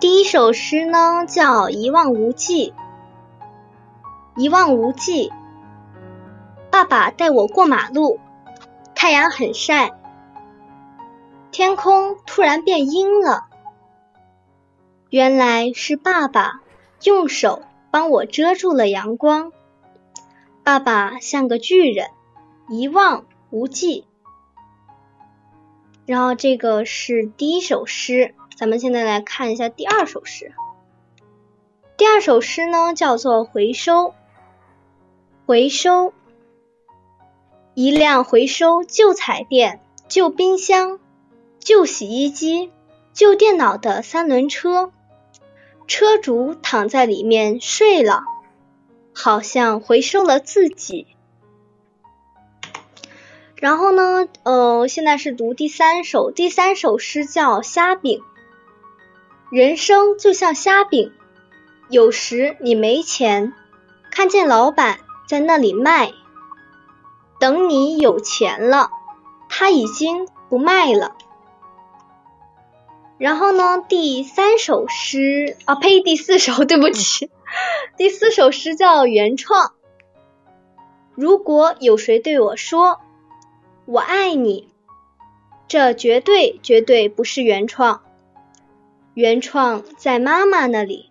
第一首诗呢叫《一望无际》，一望无际。爸爸带我过马路，太阳很晒，天空突然变阴了。原来是爸爸用手帮我遮住了阳光。爸爸像个巨人，一望无际。然后这个是第一首诗。咱们现在来看一下第二首诗。第二首诗呢，叫做《回收》。回收，一辆回收旧彩电、旧冰箱、旧洗衣机、旧电脑的三轮车，车主躺在里面睡了，好像回收了自己。然后呢，呃，现在是读第三首，第三首诗叫《虾饼》。人生就像虾饼，有时你没钱，看见老板在那里卖，等你有钱了，他已经不卖了。然后呢，第三首诗啊，呸，第四首，对不起，第四首诗叫原创。如果有谁对我说我爱你，这绝对绝对不是原创。原创在妈妈那里。